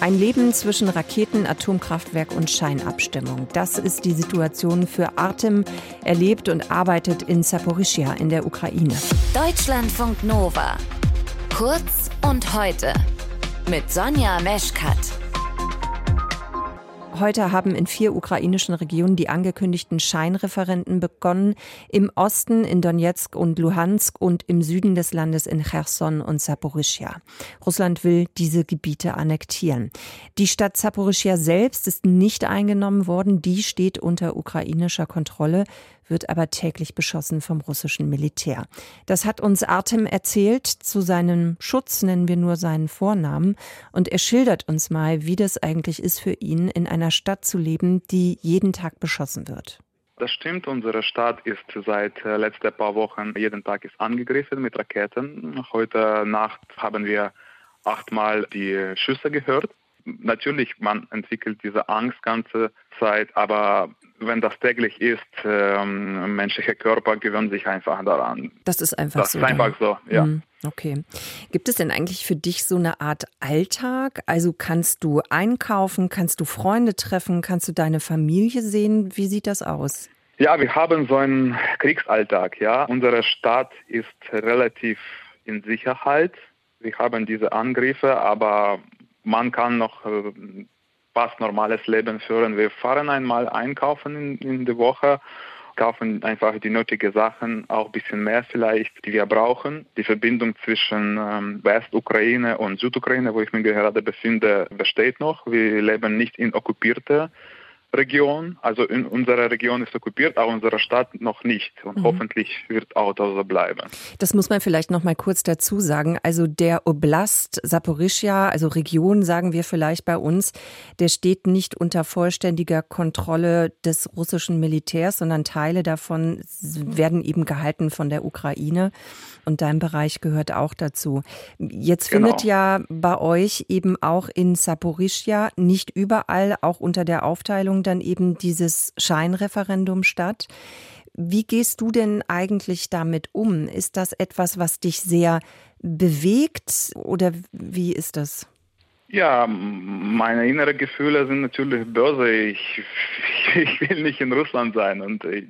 Ein Leben zwischen Raketen, Atomkraftwerk und Scheinabstimmung. Das ist die Situation für Artem. Er lebt und arbeitet in Saporischia in der Ukraine. Deutschlandfunk Nova. Kurz und heute. Mit Sonja Meschkat. Heute haben in vier ukrainischen Regionen die angekündigten Scheinreferenten begonnen. Im Osten in Donetsk und Luhansk und im Süden des Landes in Cherson und Saporischia. Russland will diese Gebiete annektieren. Die Stadt Saporischia selbst ist nicht eingenommen worden. Die steht unter ukrainischer Kontrolle wird aber täglich beschossen vom russischen Militär. Das hat uns Artem erzählt. Zu seinem Schutz nennen wir nur seinen Vornamen. Und er schildert uns mal, wie das eigentlich ist für ihn, in einer Stadt zu leben, die jeden Tag beschossen wird. Das stimmt, unsere Stadt ist seit äh, letzten paar Wochen jeden Tag ist angegriffen mit Raketen. Heute Nacht haben wir achtmal die Schüsse gehört. Natürlich, man entwickelt diese Angst ganze Zeit, aber wenn das täglich ist, ähm, menschliche Körper gewöhnen sich einfach daran. Das ist einfach das so. Das ist einfach so, ja. Mhm, okay. Gibt es denn eigentlich für dich so eine Art Alltag? Also kannst du einkaufen, kannst du Freunde treffen, kannst du deine Familie sehen? Wie sieht das aus? Ja, wir haben so einen Kriegsalltag, ja. Unsere Stadt ist relativ in Sicherheit. Wir haben diese Angriffe, aber man kann noch äh, fast normales Leben führen. Wir fahren einmal einkaufen in, in der Woche, kaufen einfach die nötigen Sachen, auch ein bisschen mehr vielleicht, die wir brauchen. Die Verbindung zwischen ähm, Westukraine und Südukraine, wo ich mich gerade befinde, besteht noch. Wir leben nicht in okkupierter Region, also in unserer Region ist okkupiert, aber unsere Stadt noch nicht. Und mhm. hoffentlich wird auch das so bleiben. Das muss man vielleicht noch mal kurz dazu sagen. Also der Oblast Saporischia, also Region sagen wir vielleicht bei uns, der steht nicht unter vollständiger Kontrolle des russischen Militärs, sondern Teile davon werden eben gehalten von der Ukraine. Und dein Bereich gehört auch dazu. Jetzt genau. findet ja bei euch eben auch in Saporischia nicht überall, auch unter der Aufteilung dann eben dieses Scheinreferendum statt. Wie gehst du denn eigentlich damit um? Ist das etwas, was dich sehr bewegt oder wie ist das? Ja, meine inneren Gefühle sind natürlich böse. Ich, ich will nicht in Russland sein und äh,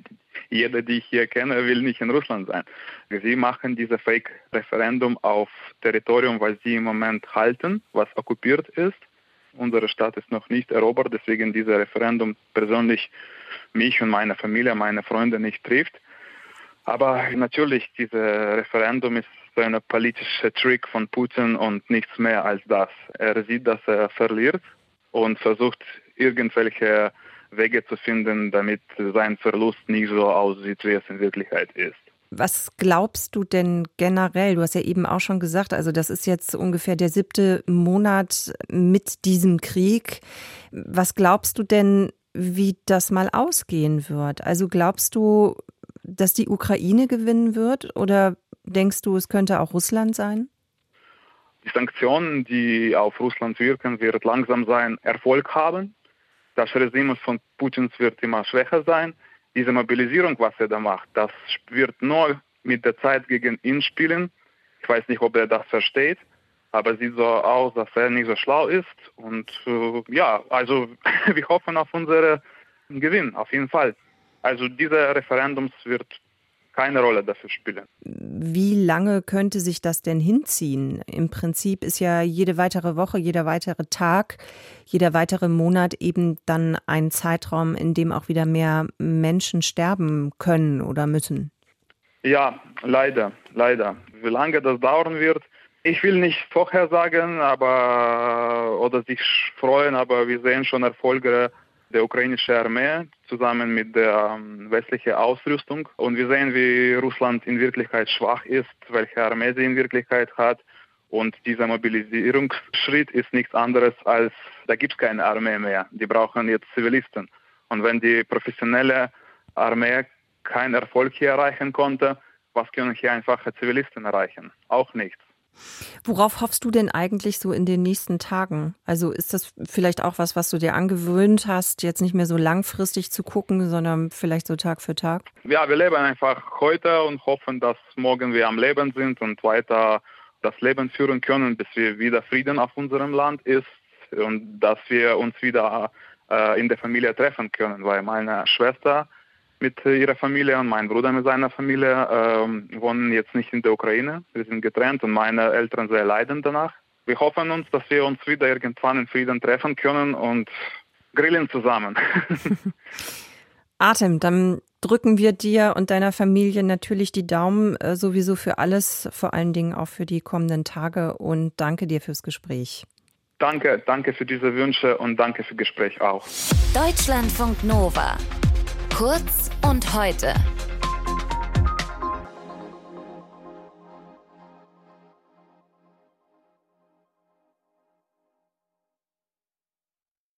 jeder, die ich hier kenne, will nicht in Russland sein. Sie machen dieses Fake-Referendum auf Territorium, was sie im Moment halten, was okkupiert ist. Unsere Stadt ist noch nicht erobert, deswegen dieses Referendum persönlich mich und meine Familie, meine Freunde nicht trifft. Aber natürlich, dieses Referendum ist so ein politischer Trick von Putin und nichts mehr als das. Er sieht, dass er verliert und versucht, irgendwelche Wege zu finden, damit sein Verlust nicht so aussieht, wie es in Wirklichkeit ist. Was glaubst du denn generell? Du hast ja eben auch schon gesagt, also das ist jetzt ungefähr der siebte Monat mit diesem Krieg. Was glaubst du denn, wie das mal ausgehen wird? Also glaubst du, dass die Ukraine gewinnen wird oder denkst du, es könnte auch Russland sein? Die Sanktionen, die auf Russland wirken, wird langsam sein Erfolg haben. Das Regime von Putins wird immer schwächer sein diese Mobilisierung, was er da macht, das wird nur mit der Zeit gegen ihn spielen. Ich weiß nicht, ob er das versteht, aber sieht so aus, dass er nicht so schlau ist. Und äh, ja, also wir hoffen auf unseren Gewinn, auf jeden Fall. Also dieser Referendums wird keine Rolle dafür spielen. Wie lange könnte sich das denn hinziehen? Im Prinzip ist ja jede weitere Woche, jeder weitere Tag, jeder weitere Monat eben dann ein Zeitraum, in dem auch wieder mehr Menschen sterben können oder müssen. Ja, leider, leider. Wie lange das dauern wird, ich will nicht vorhersagen, aber oder sich freuen, aber wir sehen schon Erfolge der ukrainischen Armee zusammen mit der ähm, westlichen Ausrüstung. Und wir sehen, wie Russland in Wirklichkeit schwach ist, welche Armee sie in Wirklichkeit hat. Und dieser Mobilisierungsschritt ist nichts anderes als, da gibt es keine Armee mehr. Die brauchen jetzt Zivilisten. Und wenn die professionelle Armee keinen Erfolg hier erreichen konnte, was können hier einfache Zivilisten erreichen? Auch nichts. Worauf hoffst du denn eigentlich so in den nächsten Tagen? Also ist das vielleicht auch was, was du dir angewöhnt hast, jetzt nicht mehr so langfristig zu gucken, sondern vielleicht so Tag für Tag? Ja, wir leben einfach heute und hoffen, dass morgen wir am Leben sind und weiter das Leben führen können, bis wir wieder Frieden auf unserem Land ist. und dass wir uns wieder äh, in der Familie treffen können, weil meine Schwester mit ihrer Familie und mein Bruder mit seiner Familie äh, wohnen jetzt nicht in der Ukraine. Wir sind getrennt und meine Eltern sehr leiden danach. Wir hoffen uns, dass wir uns wieder irgendwann in Frieden treffen können und grillen zusammen. Atem, dann drücken wir dir und deiner Familie natürlich die Daumen äh, sowieso für alles, vor allen Dingen auch für die kommenden Tage und danke dir fürs Gespräch. Danke, danke für diese Wünsche und danke für Gespräch auch. Deutschlandfunk Nova. Kurz und heute.